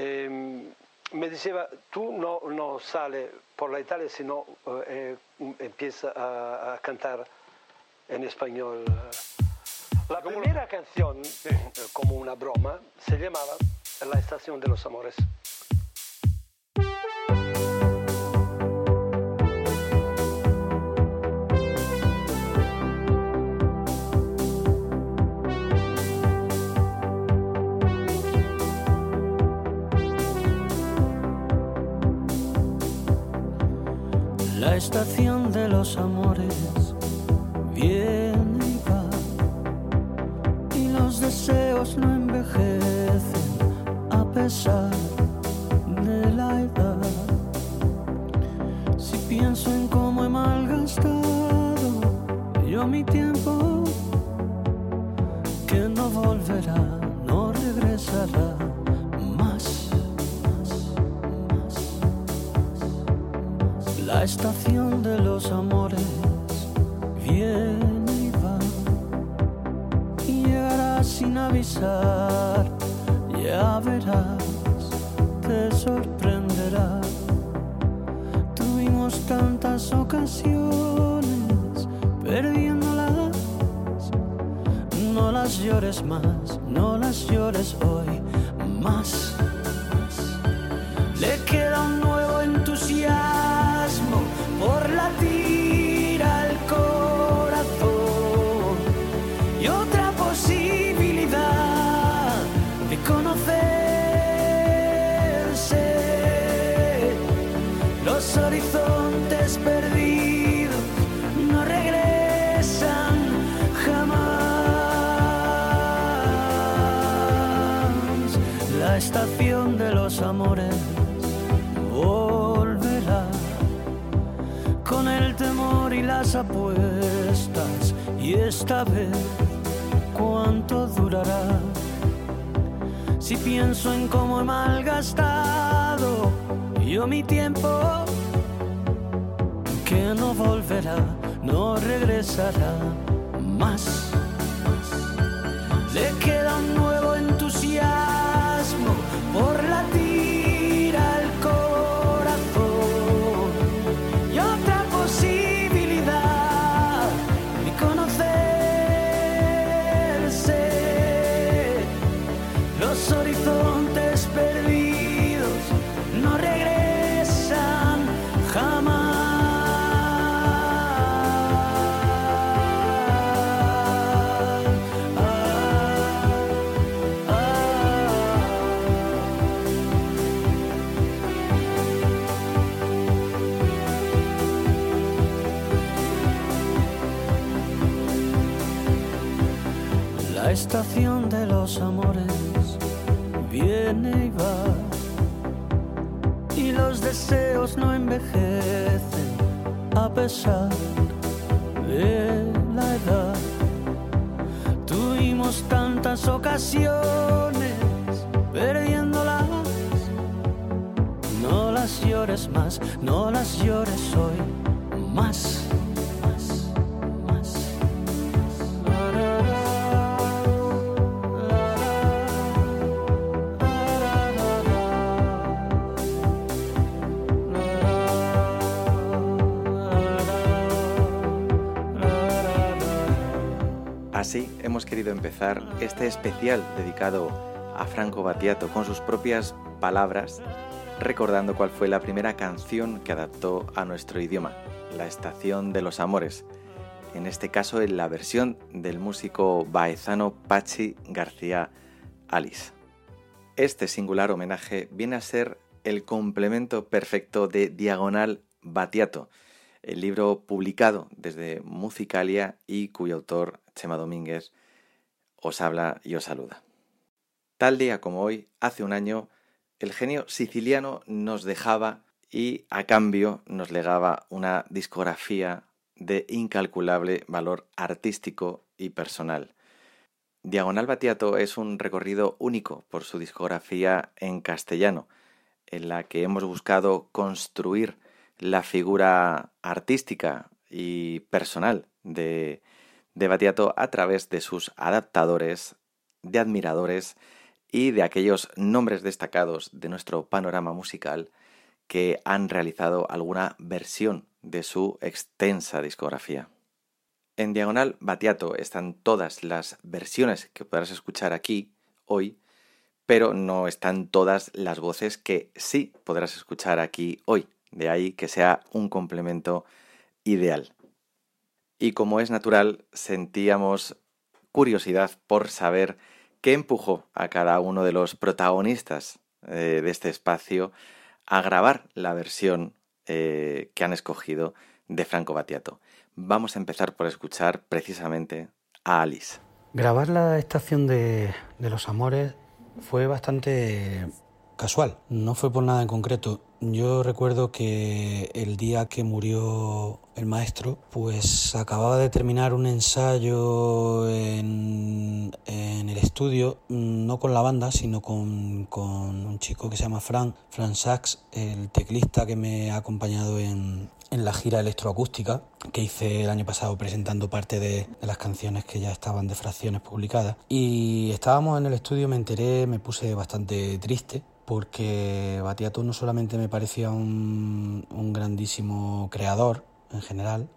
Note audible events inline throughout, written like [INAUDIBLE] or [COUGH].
em, me decía, tú no, no sales por la Italia, sino eh, empieza a, cantar en español. La primera canción, como una broma, se llamaba La Estación de los Amores. Estación de los amores. Viene y va y los deseos no envejecen a pesar de la edad. Si pienso en cómo he malgastado yo mi tiempo, que no volverá, no regresará los amores viene y va y llegará sin avisar. Ya verás, te sorprenderá. Tuvimos tantas ocasiones perdiéndolas. No las llores más, no las llores hoy Horizontes perdidos no regresan jamás. La estación de los amores y las apuestas. Y esta vez, ¿cuánto durará? Si pienso en cómo he malgastado yo mi tiempo, no volverá, no regresará más. Estación de los amores viene y va y los deseos no envejecen a pesar de la edad. Tuvimos tantas ocasiones perdiéndolas. No las llores más, no las llores hoy más. Hemos querido empezar este especial dedicado a Franco Battiato con sus propias palabras, recordando cuál fue la primera canción que adaptó a nuestro idioma, La Estación de los Amores, en este caso en la versión del músico baezano Pachi García Alice. Este singular homenaje viene a ser el complemento perfecto de Diagonal Battiato, el libro publicado desde Musicalia y cuyo autor, Chema Domínguez, os habla y os saluda. Tal día como hoy, hace un año, el genio siciliano nos dejaba y a cambio nos legaba una discografía de incalculable valor artístico y personal. Diagonal Batiato es un recorrido único por su discografía en castellano, en la que hemos buscado construir la figura artística y personal de, de Batiato a través de sus adaptadores, de admiradores y de aquellos nombres destacados de nuestro panorama musical que han realizado alguna versión de su extensa discografía. En Diagonal Batiato están todas las versiones que podrás escuchar aquí hoy, pero no están todas las voces que sí podrás escuchar aquí hoy. De ahí que sea un complemento ideal. Y como es natural, sentíamos curiosidad por saber qué empujó a cada uno de los protagonistas eh, de este espacio a grabar la versión eh, que han escogido de Franco Battiato. Vamos a empezar por escuchar precisamente a Alice. Grabar la estación de, de los amores fue bastante casual, no fue por nada en concreto. Yo recuerdo que el día que murió el maestro, pues acababa de terminar un ensayo en, el estudio, no con la banda, sino con, un chico que se llama Fran, Fran Sachs, el teclista que me ha acompañado en, la gira electroacústica que hice el año pasado presentando parte de, las canciones que ya estaban de fracciones publicadas. Y estábamos en el estudio, me enteré, me puse bastante triste porque Batiato no solamente me parecía un, grandísimo creador en general,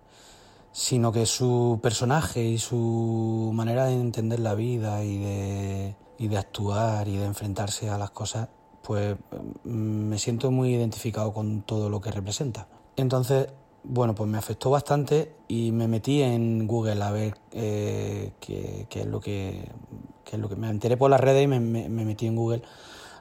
sino que su personaje y su manera de entender la vida y de, actuar y de enfrentarse a las cosas, pues mm, me siento muy identificado con todo lo que representa. Entonces, bueno, pues me afectó bastante y me metí en Google a ver eh, qué, es lo que... Me enteré por las redes y me metí en Google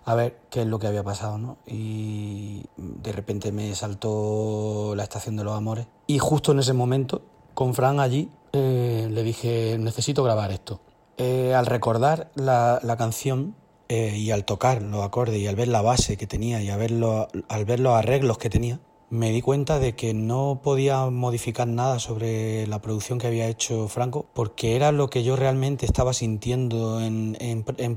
a ver qué es lo que había pasado, ¿no? Y de repente me saltó la estación de los amores. Y justo en ese momento, con Fran allí, eh, le dije, necesito grabar esto. Eh, al recordar la, canción eh, y al tocar los acordes y al ver la base que tenía y al ver los arreglos que tenía, me di cuenta de que no podía modificar nada sobre la producción que había hecho Franco, porque era lo que yo realmente estaba sintiendo en,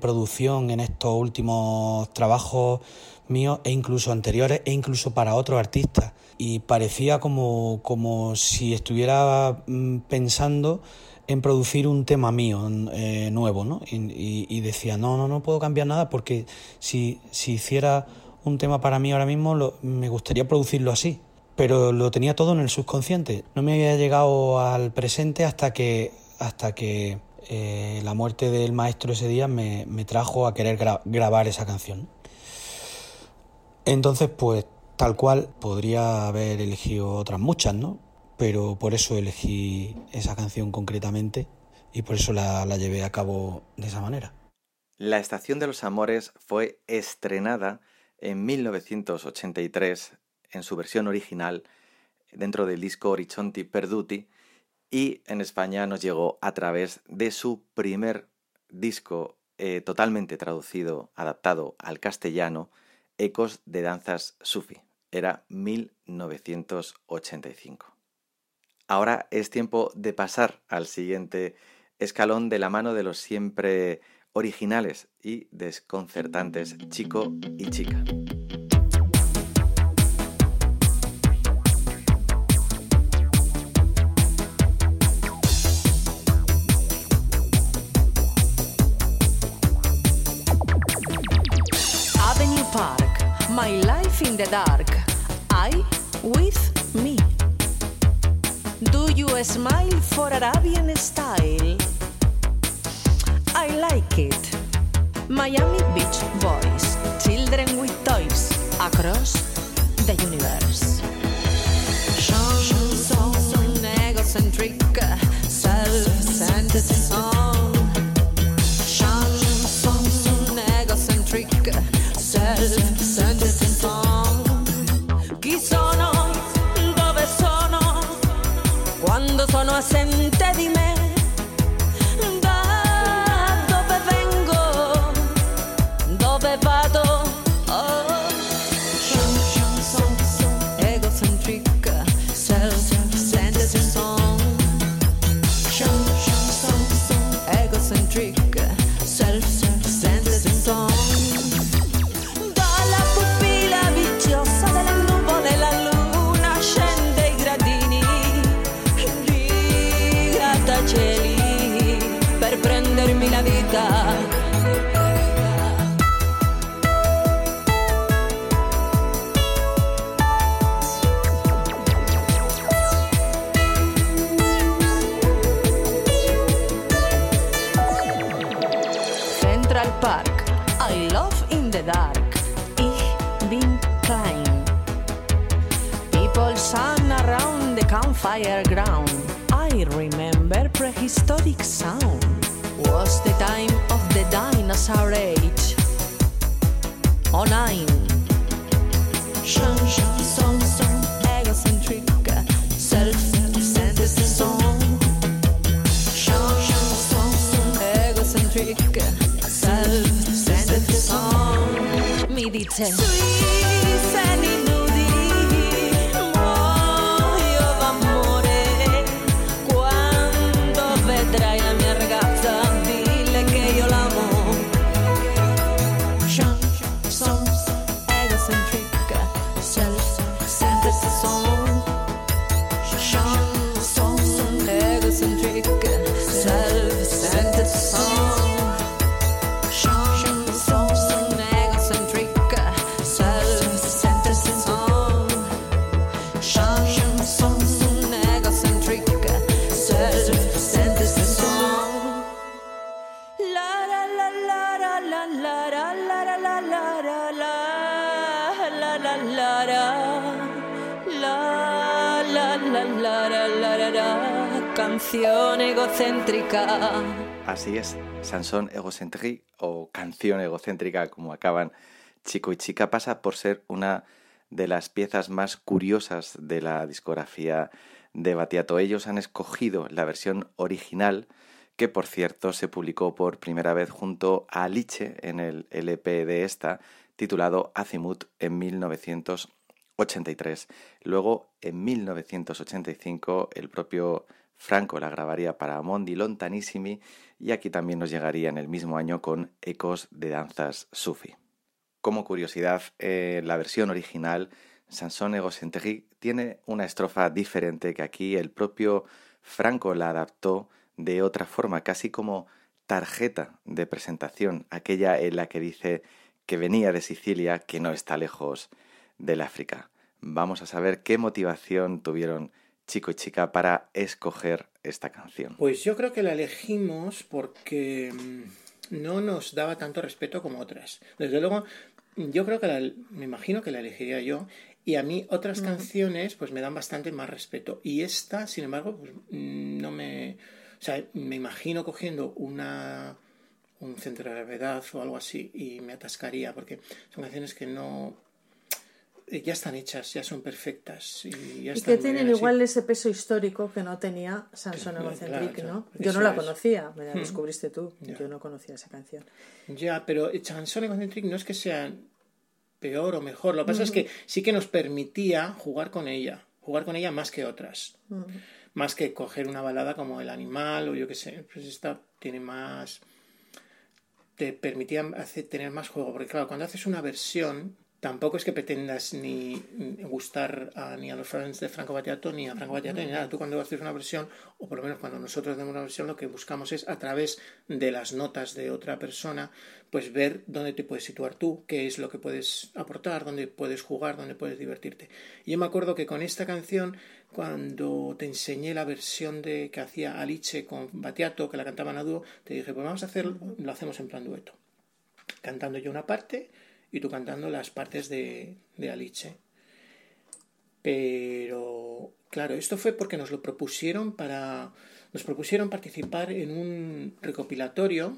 producción en estos últimos trabajos míos e incluso anteriores e incluso para otros artistas. Y parecía como, como si estuviera mm, pensando en producir un tema mío eh, nuevo, ¿no? Y, decía, no, no, no puedo cambiar nada porque si, si hiciera un tema para mí ahora mismo, me gustaría producirlo así, pero lo tenía todo en el subconsciente. No me había llegado al presente hasta que, hasta que eh, la muerte del maestro ese día me, trajo a querer grabar esa canción. Entonces, pues tal cual podría haber elegido otras muchas, ¿no? Pero por eso elegí esa canción concretamente y por eso la, la llevé a cabo de esa manera. La Estación de los Amores fue estrenada en 1983 en su versión original dentro del disco Horizonti Perduti y en España nos llegó a través de su primer disco eh, totalmente traducido, adaptado al castellano, Ecos de Danzas Sufi. Era 1985. Ahora es tiempo de pasar al siguiente escalón de la mano de los siempre originales y desconcertantes chico y chica. Avenue Park, My Life in the Dark, I with me. Do you smile for Arabian style? I like it. Miami Beach Boys, children with toys across the universe. Chanson, egocentric, self-centered song. Chanson, egocentric, self-centered concentrate. Egocéntrica. Así es, Sansón Egocentri o Canción Egocéntrica, como acaban Chico y Chica, pasa por ser una de las piezas más curiosas de la discografía de Batiato. Ellos han escogido la versión original, que por cierto se publicó por primera vez junto a Liche en el LP de esta, titulado Azimut en 1983. Luego, en 1985, el propio Franco la grabaría para Mondi Lontanissimi y aquí también nos llegaría en el mismo año con Ecos de danzas sufi. Como curiosidad, eh, la versión original, Sansón Egocentri, tiene una estrofa diferente que aquí el propio Franco la adaptó de otra forma, casi como tarjeta de presentación, aquella en la que dice que venía de Sicilia, que no está lejos del África. Vamos a saber qué motivación tuvieron chico y chica para escoger esta canción. Pues yo creo que la elegimos porque mm, no nos daba tanto respeto como otras. Desde luego, yo creo que la, me imagino que la elegiría yo. Y a mí otras canciones pues me dan bastante más respeto. Y esta, sin embargo, pues mm, no me... O sea, me imagino cogiendo una un centro de gravedad o algo así y me atascaría porque son canciones que no ya están hechas, ya son perfectas y ya Y están que tienen igual ese peso histórico que no tenía Sansón Egocentric, claro, ¿no? Yo no la es. conocía, me la Mm. descubriste tú. Ya. Yo no conocía esa canción. Ya, pero Chansón y Concentric no es que sean peor o mejor. Lo que pasa es que sí que nos permitía jugar con ella. Jugar con ella más que otras. Más que coger una balada como El Animal o yo qué sé. Pues esta tiene más. Te permitía hacer- tener más juego. Porque claro, cuando haces una versión. Tampoco es que pretendas ni gustar a- ni a los fans de Franco Battiato ni a Franco Battiato ni nada. Tú cuando haces una versión, o por lo menos cuando nosotros hacemos una versión, lo que buscamos es a través de las notas de otra persona, pues ver dónde te puedes situar tú, qué es lo que puedes aportar, dónde puedes jugar, dónde puedes divertirte. Y yo me acuerdo que con esta canción, cuando te enseñé la versión de que hacía Alice con Battiato, que la cantaban a dúo, te dije, pues vamos a hacerlo, lo hacemos en plan dueto. Cantando yo una parte y tú cantando las partes de, de Alice. Pero, claro, esto fue porque nos lo propusieron para. Nos propusieron participar en un recopilatorio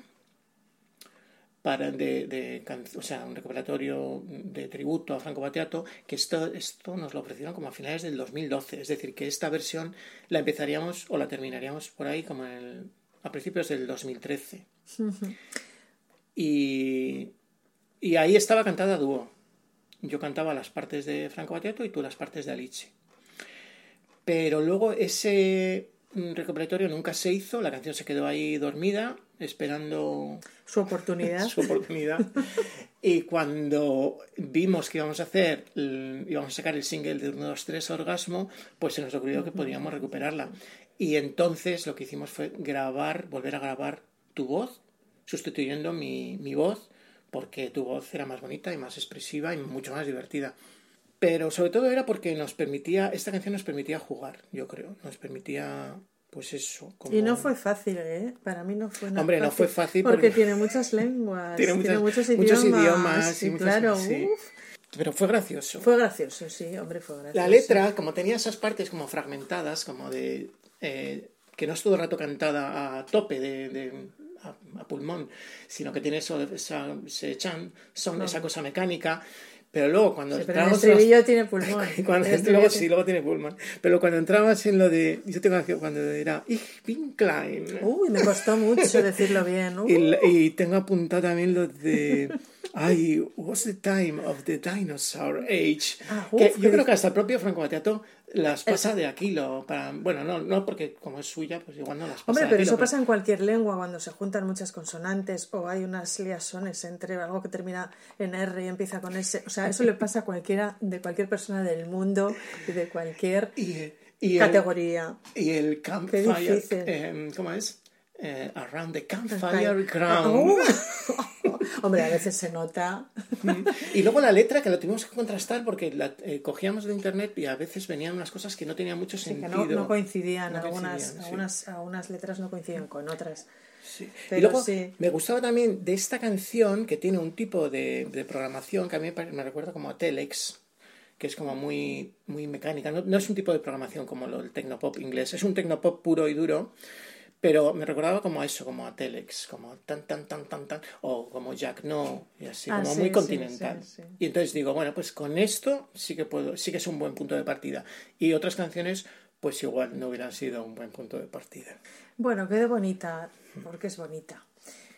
para de, de o sea, un recopilatorio de tributo a Franco Battiato, que esto, esto nos lo ofrecieron como a finales del 2012. Es decir, que esta versión la empezaríamos o la terminaríamos por ahí como en el- a principios del 2013. Y, y ahí estaba cantada a dúo. Yo cantaba las partes de Franco Battiato y tú las partes de Alice. Pero luego ese mm, recopilatorio nunca se hizo, la canción se quedó ahí dormida, esperando Su oportunidad. [LAUGHS] su oportunidad. Y cuando vimos que íbamos a hacer, íbamos a sacar el single de 1, 2, 3 Orgasmo, pues se nos ocurrió que podíamos recuperarla. Y entonces lo que hicimos fue grabar, volver a grabar tu voz, sustituyendo mi, mi voz, porque tu voz era más bonita y más expresiva y mucho más divertida. Pero sobre todo era porque nos permitía, esta canción nos permitía jugar, yo creo, nos permitía pues eso. Como... Y no fue fácil, ¿eh? Para mí no fue nada Hombre, no fue fácil porque... porque- tiene muchas lenguas, Tiene [LAUGHS] tiene, muchas- muchos idiomas. muchos idiomas y sí, muchas- claro. sí. Pero fue gracioso. Fue gracioso, sí, hombre, fue gracioso. La letra, como tenía esas partes como fragmentadas, como de... eh, que no es todo el rato cantada a tope de... de- a, a pulmón, sino que tiene eso, esa, ese chan, son, esa cosa mecánica, pero luego cuando Sí, pero el entramos en las- estribillo tiene pulmón. [LAUGHS] Cuando, El luego sí, luego tiene Pullman. Pero cuando entrabas en lo de. Yo tengo aquí cuando era Ich bin klein. Uy, me costó mucho decirlo bien. Uh, Y, y tengo apuntado también lo de. Ay, was the time of the dinosaur age. Ah, que yo creo que hasta el propio Franco Battiato las pasa de Aquilo. Para, bueno, no, no porque como es suya, pues igual no las pasa Hombre, de pero Aquilo, eso pasa en cualquier lengua cuando se juntan muchas consonantes o hay unas liazones entre algo que termina en R y empieza con S. O sea, eso le pasa a cualquiera, de cualquier persona del mundo y de cualquier Y, y el, categoría. y el campfire. eh, ¿Cómo es? Eh, around the campfire ground. Uh. [LAUGHS] Hombre, a veces se nota. Y luego la letra, que lo tuvimos que contrastar porque la eh, cogíamos de internet y a veces venían unas cosas que no tenían mucho Sí, que sentido. no, no coincidían, No algunas, coincidían, sí. algunas, algunas letras no coincidían con otras. Sí. Pero y luego me gustaba también de esta canción que tiene un tipo de, de programación que a mí me recuerda como a Telex, que es como muy, muy mecánica. No, no es un tipo de programación como lo, el tecnopop inglés, es un tecnopop puro y duro. Pero me recordaba como a eso, como a Telex, como tan, tan, tan, tan, tan, o como Jack No, y así, Ah, como sí, muy continental. sí, sí. Y entonces digo, bueno, pues con esto sí que puedo, sí que es un buen punto de partida. Y otras canciones, pues igual no hubieran sido un buen punto de partida. Bueno, quedó bonita, porque es bonita.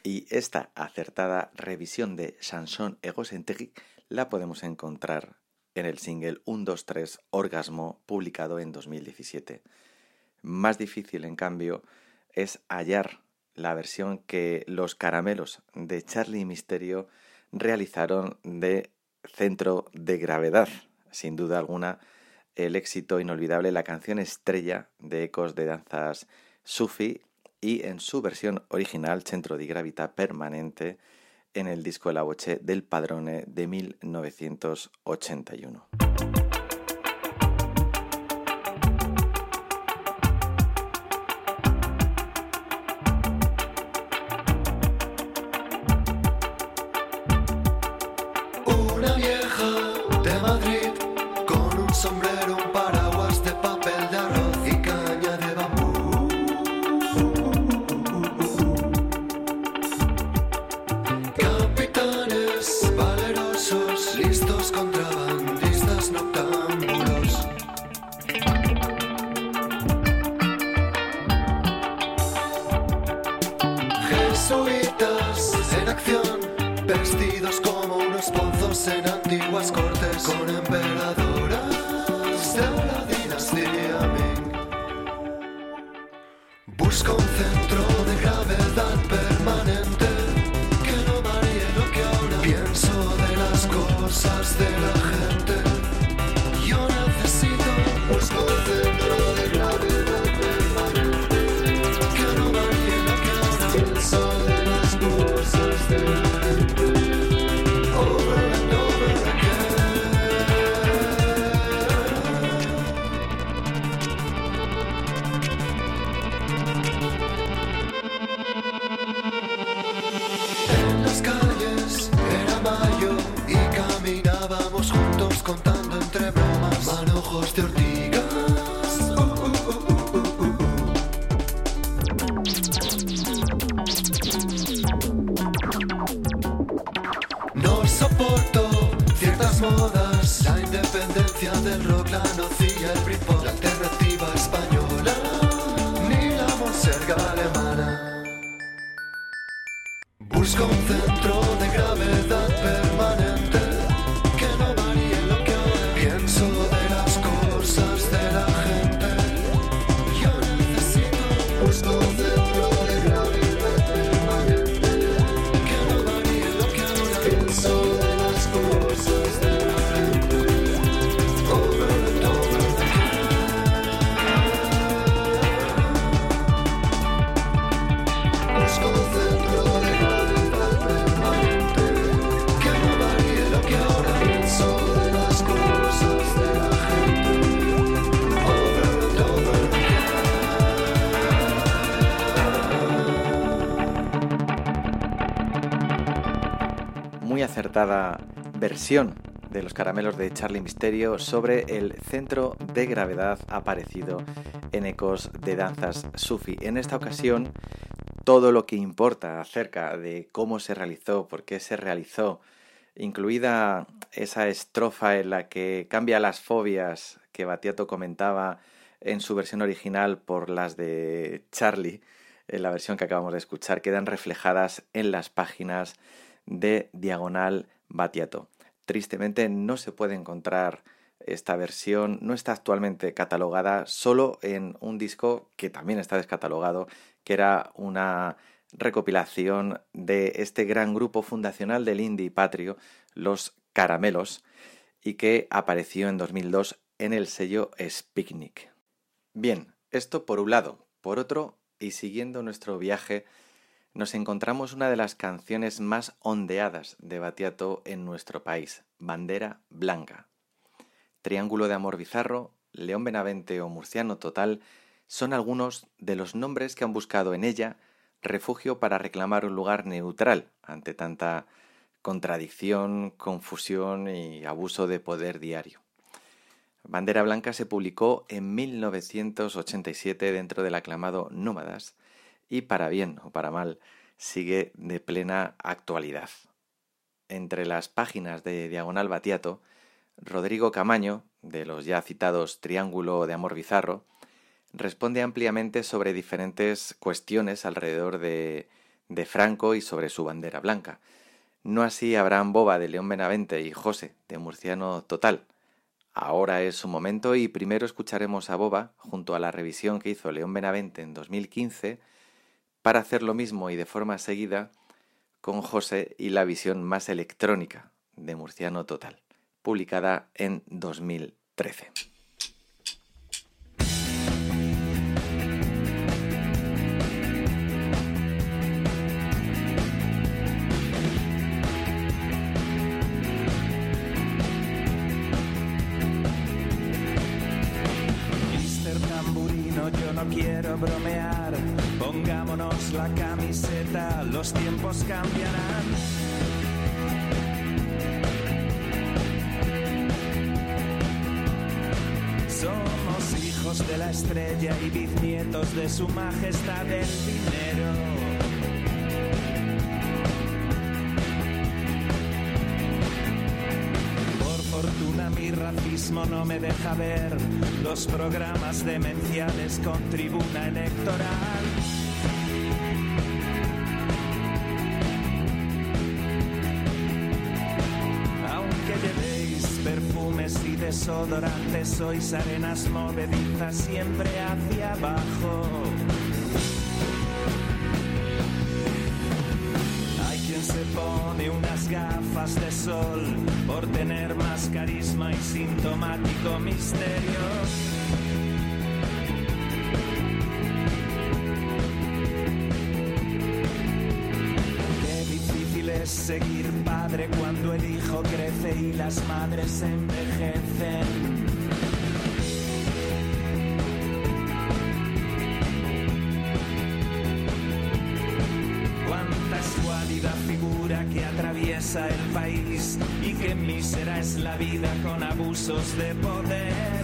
Y esta acertada revisión de Chanson Egocentrique la podemos encontrar en el single 1, 2, 3 Orgasmo publicado en 2017. Más difícil, en cambio, es hallar la versión que los caramelos de Charlie Misterio realizaron de Centro de Gravedad. Sin duda alguna, el éxito inolvidable, la canción estrella de ecos de danzas Sufi y en su versión original, Centro di Gravità Permanente, en el disco La Voce del Padrone de 1981. Versión de los caramelos de Charlie Misterio sobre el centro de gravedad aparecido en Ecos de Danzas Sufi. En esta ocasión, todo lo que importa acerca de cómo se realizó, por qué se realizó, incluida esa estrofa en la que cambia las fobias que Batiato comentaba en su versión original por las de Charlie, en la versión que acabamos de escuchar, quedan reflejadas en las páginas de Diagonal Batiato. Tristemente no se puede encontrar esta versión, no está actualmente catalogada, solo en un disco que también está descatalogado, que era una recopilación de este gran grupo fundacional del indie patrio, los Caramelos, y que apareció en 2002 en el sello Spiknik. Bien, esto por un lado. Por otro, y siguiendo nuestro viaje nos encontramos una de las canciones más ondeadas de Batiato en nuestro país, Bandera Blanca. Triángulo de Amor Bizarro, León Benavente o Murciano Total son algunos de los nombres que han buscado en ella refugio para reclamar un lugar neutral ante tanta contradicción, confusión y abuso de poder diario. Bandera Blanca se publicó en 1987 dentro del aclamado Nómadas, y para bien o para mal sigue de plena actualidad. Entre las páginas de Diagonal Batiato, Rodrigo Camaño, de los ya citados Triángulo de Amor Bizarro, responde ampliamente sobre diferentes cuestiones alrededor de, de Franco y sobre su bandera blanca. No así Abraham Boba de León Benavente y José de Murciano Total. Ahora es su momento y primero escucharemos a Boba junto a la revisión que hizo León Benavente en 2015 para hacer lo mismo y de forma seguida con José y la visión más electrónica de Murciano Total, publicada en 2013. Mister Tamburino, yo no quiero bromear. Pongámonos la camiseta, los tiempos cambiarán. Somos hijos de la estrella y bisnietos de su majestad el dinero. Por fortuna mi racismo no me deja ver los programas demenciales con tribuna electoral. Desodorantes, sois arenas movedizas siempre hacia abajo. Hay quien se pone unas gafas de sol por tener más carisma y sintomático misterio. Qué difícil es seguir padre cuando el hijo crece y las madres envejecen. Cuánta escuálida figura que atraviesa el país y qué mísera es la vida con abusos de poder.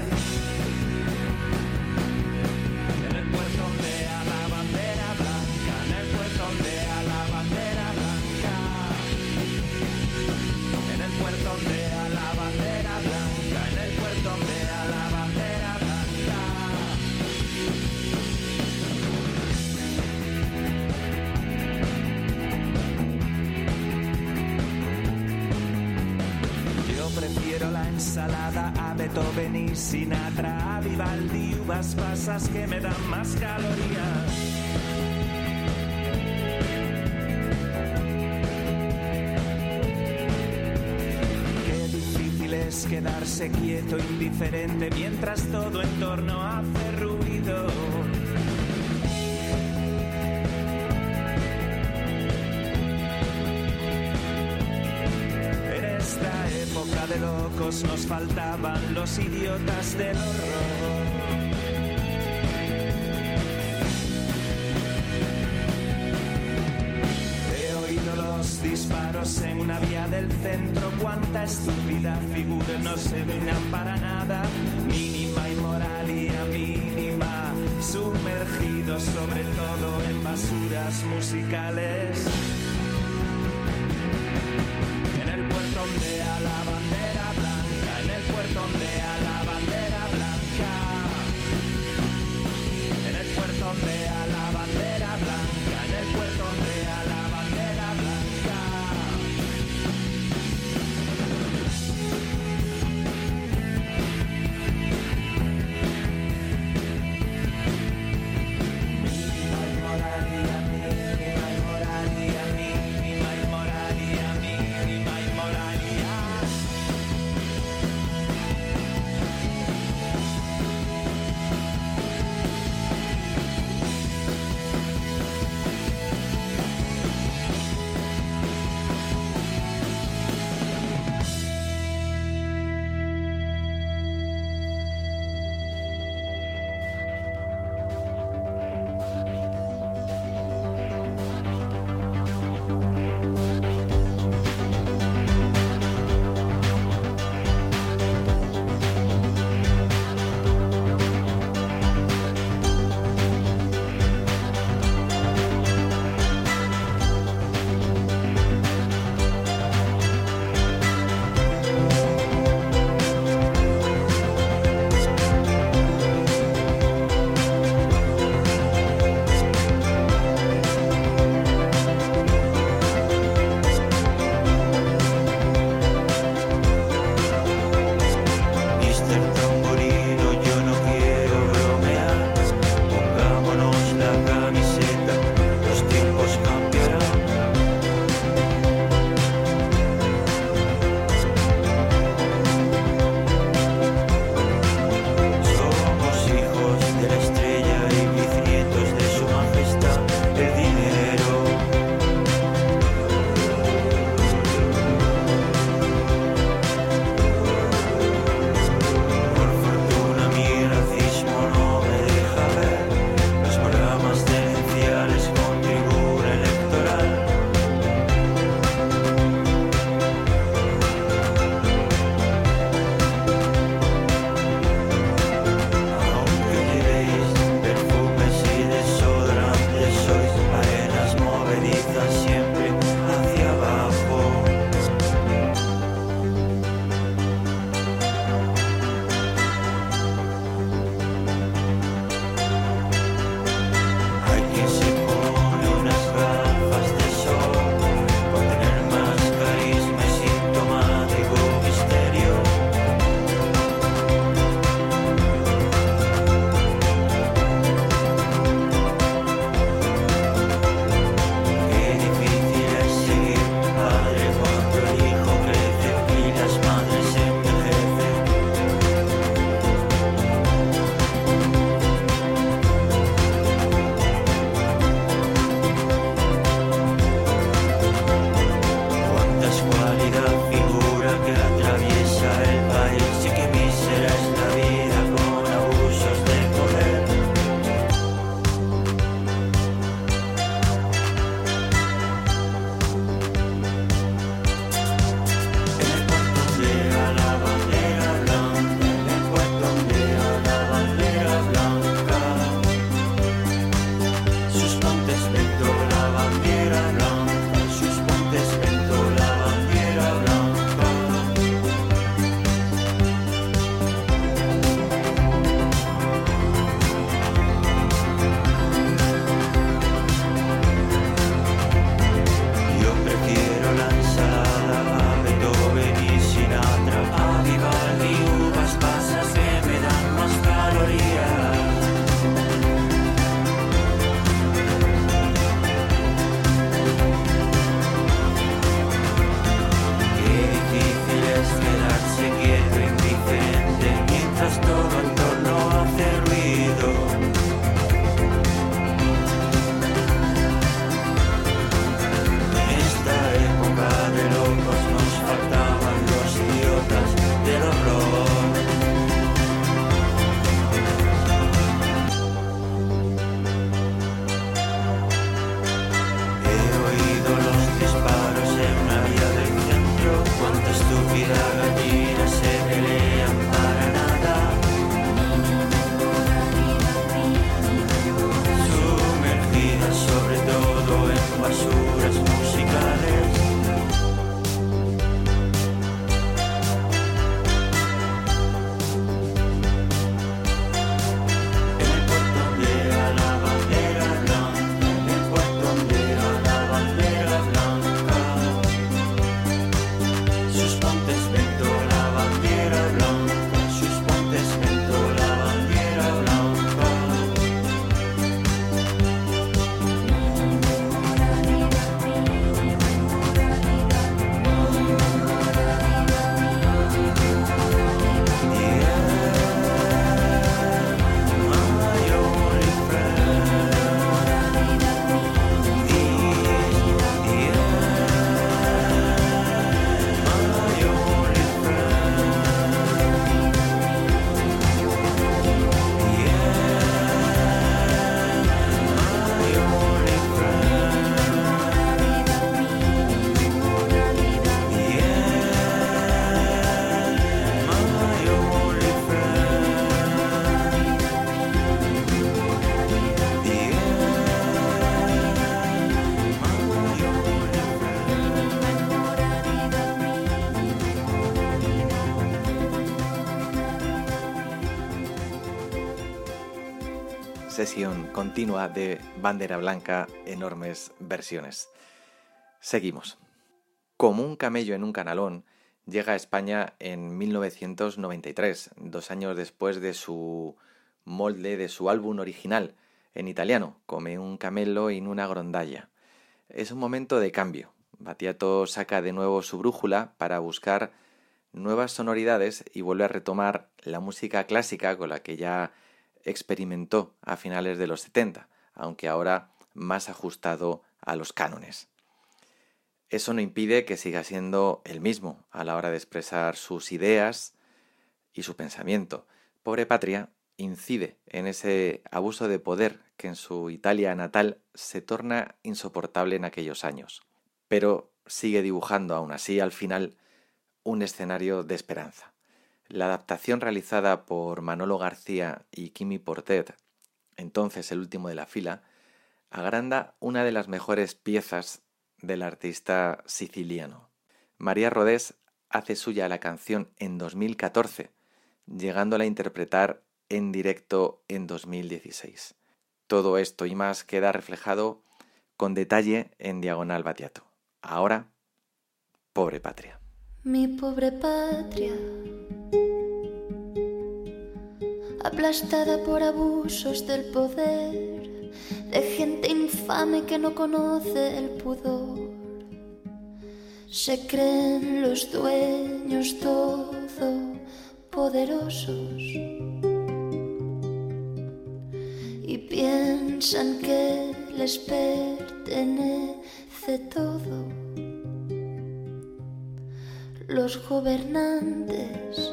quedarse quieto, indiferente, mientras todo en torno hace ruido. En esta época de locos nos faltaban los idiotas del horror. disparos en una vía del centro, cuánta estupidez vida figura no se venan para nada, mínima inmoralía mínima, sumergidos sobre todo en basuras musicales. Sesión continua de Bandera Blanca, enormes versiones. Seguimos. Como un camello en un canalón, llega a España en 1993, dos años después de su molde de su álbum original, en italiano, Come un camelo in una grondalla. Es un momento de cambio. Battiato saca de nuevo su brújula para buscar nuevas sonoridades y vuelve a retomar la música clásica con la que ya experimentó a finales de los 70, aunque ahora más ajustado a los cánones. Eso no impide que siga siendo el mismo a la hora de expresar sus ideas y su pensamiento. Pobre Patria incide en ese abuso de poder que en su Italia natal se torna insoportable en aquellos años, pero sigue dibujando aún así al final un escenario de esperanza. La adaptación realizada por Manolo García y Kimi Portet, entonces el último de la fila, agranda una de las mejores piezas del artista siciliano. María Rodés hace suya la canción en 2014, llegándola a interpretar en directo en 2016. Todo esto y más queda reflejado con detalle en Diagonal Batiato. Ahora, pobre patria. Mi pobre patria, aplastada por abusos del poder, de gente infame que no conoce el pudor. Se creen los dueños todo poderosos y piensan que les pertenece todo. Los gobernantes,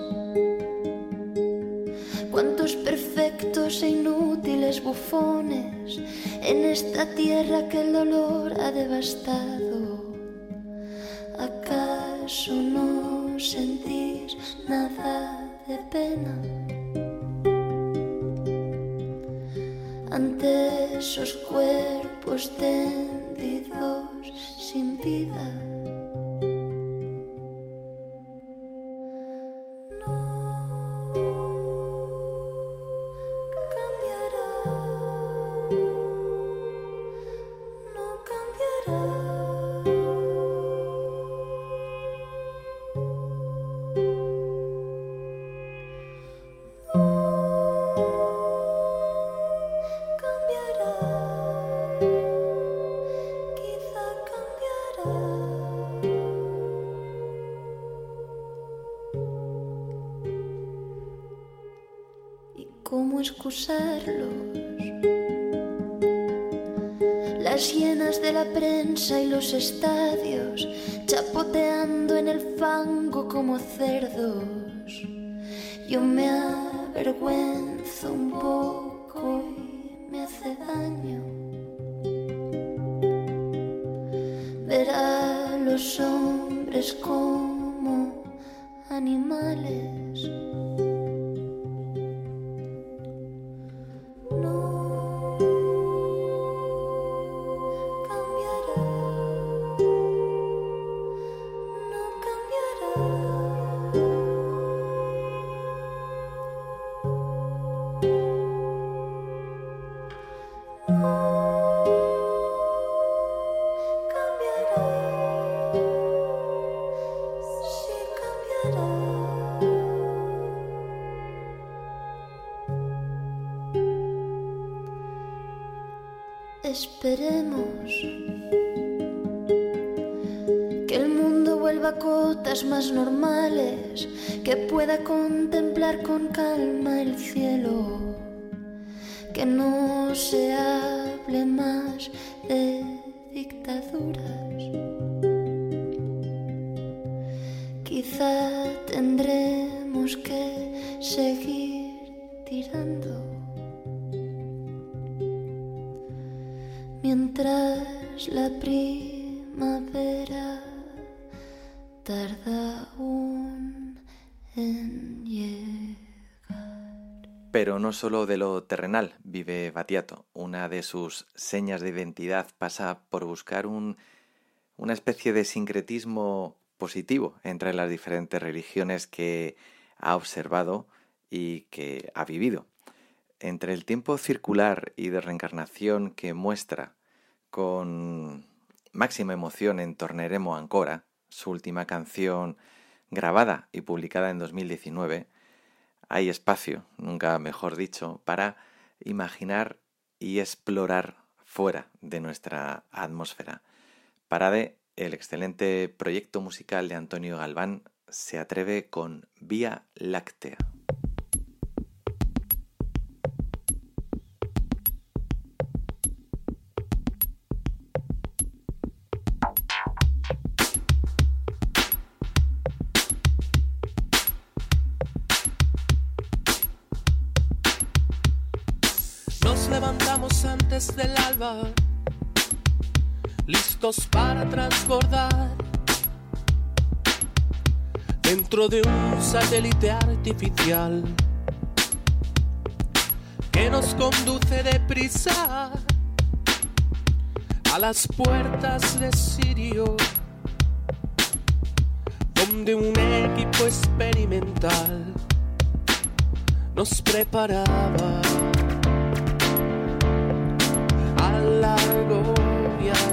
cuántos perfectos e inútiles bufones en esta tierra que el dolor ha devastado. ¿Acaso no sentís nada de pena? ante esos cuerpos tendidos sin vida. Como cerdos. Yo me avergüenzo un poco y me hace daño ver a los hombres como animales. Solo de lo terrenal vive Batiato. Una de sus señas de identidad pasa por buscar un- una especie de sincretismo positivo entre las diferentes religiones que ha observado y que ha vivido. Entre el tiempo circular y de reencarnación que muestra con máxima emoción en Torneremo Ancora, su última canción grabada y publicada en 2019, hay espacio, nunca mejor dicho, para imaginar y explorar fuera de nuestra atmósfera. Parade, el excelente proyecto musical de Antonio Galván, se atreve con Vía Láctea. Del alba, listos para transbordar. Dentro de un satélite artificial que nos conduce deprisa a las puertas de Sirio, donde un equipo experimental nos preparaba largo viaje.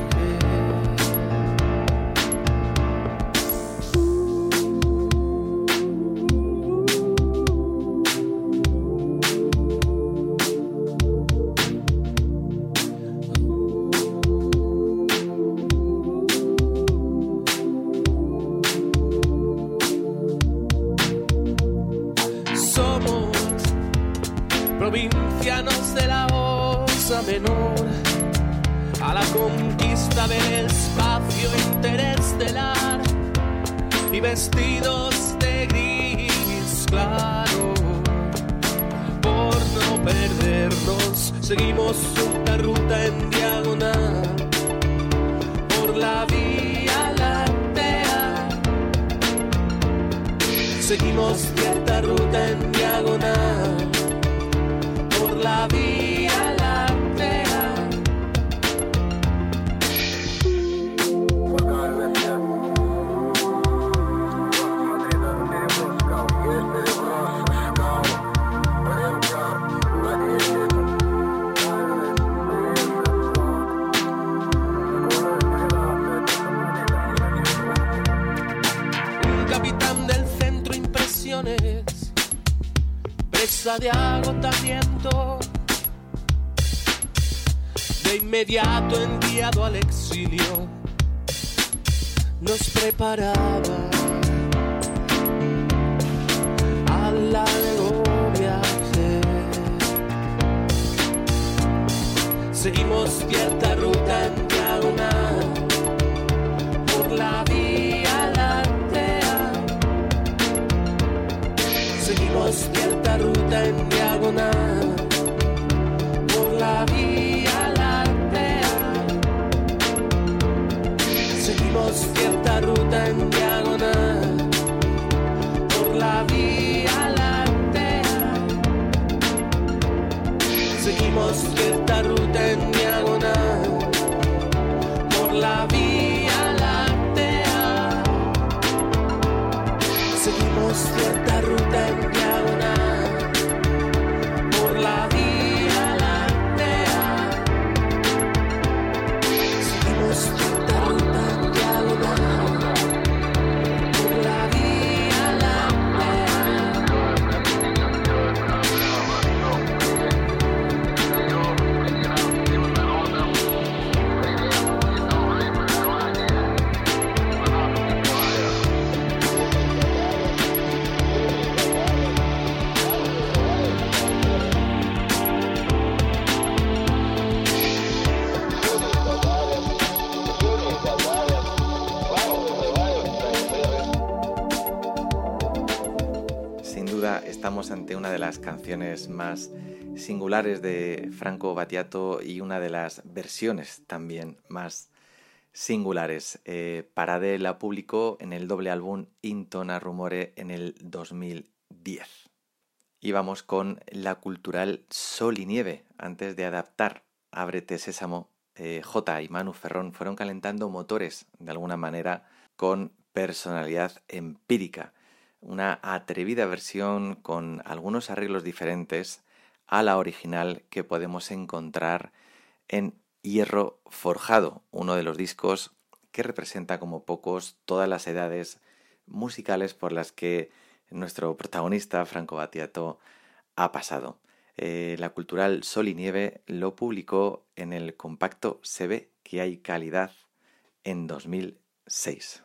Más singulares de Franco Battiato y una de las versiones también más singulares. Eh, Parade la publicó en el doble álbum Intona Rumore en el 2010. Y vamos con la cultural Sol y Nieve. Antes de adaptar Ábrete Sésamo, eh, J y Manu Ferrón fueron calentando motores de alguna manera con personalidad empírica una atrevida versión con algunos arreglos diferentes a la original que podemos encontrar en Hierro Forjado, uno de los discos que representa como pocos todas las edades musicales por las que nuestro protagonista Franco Battiato ha pasado. Eh, la cultural Sol y Nieve lo publicó en el compacto Se ve que hay calidad en 2006.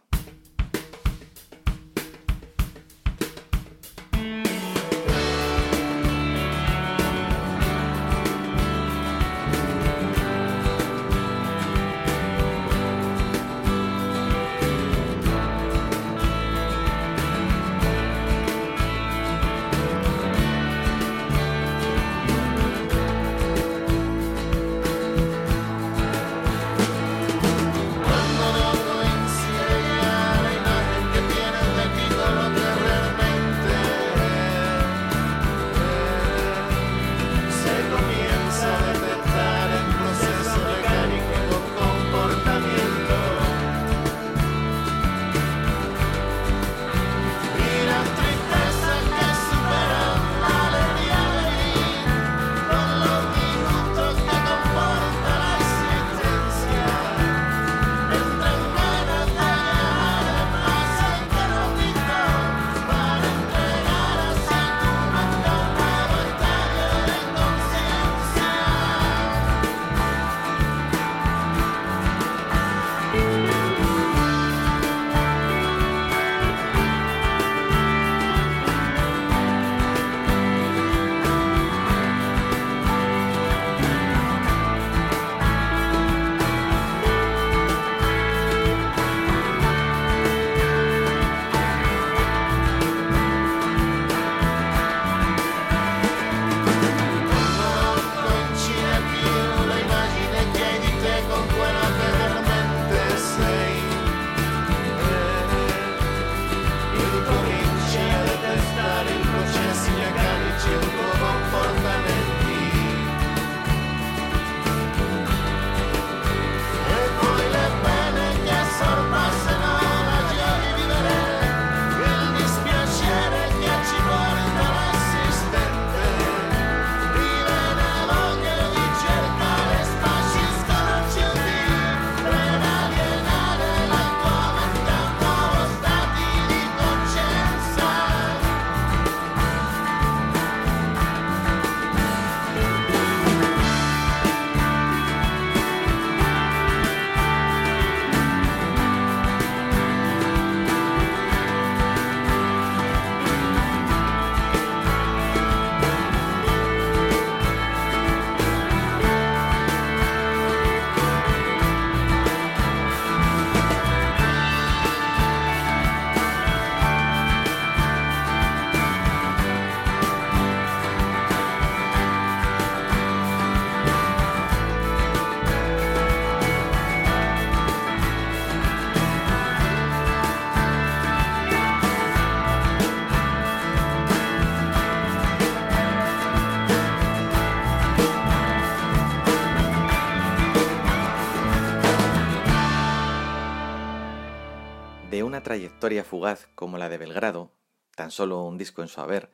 Trayectoria fugaz como la de Belgrado, tan solo un disco en su haber,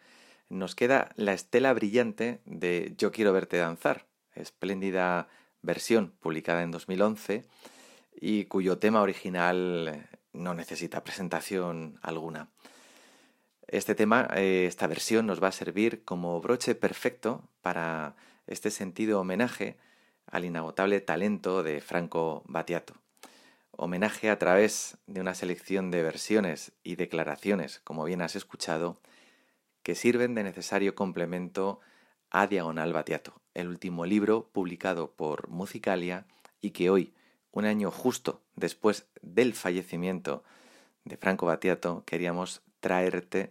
nos queda la estela brillante de Yo quiero verte danzar, espléndida versión publicada en 2011 y cuyo tema original no necesita presentación alguna. Este tema, eh, esta versión nos va a servir como broche perfecto para este sentido homenaje al inagotable talento de Franco Battiato. Homenaje a través de una selección de versiones y declaraciones, como bien has escuchado, que sirven de necesario complemento a Diagonal Battiato, el último libro publicado por Musicalia y que hoy, un año justo después del fallecimiento de Franco Battiato, queríamos traerte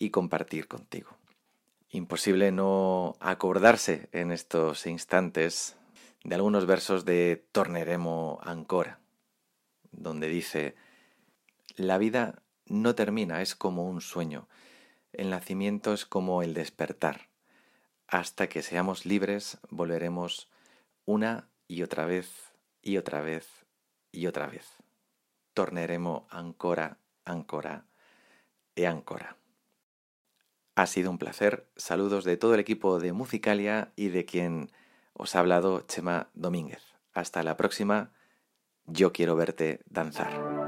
y compartir contigo. Imposible no acordarse en estos instantes de algunos versos de Torneremo Ancora, donde dice, la vida no termina, es como un sueño, el nacimiento es como el despertar, hasta que seamos libres volveremos una y otra vez y otra vez y otra vez. Torneremo ancora, ancora e ancora. Ha sido un placer. Saludos de todo el equipo de Musicalia y de quien os ha hablado Chema Domínguez. Hasta la próxima. Yo quiero verte danzar.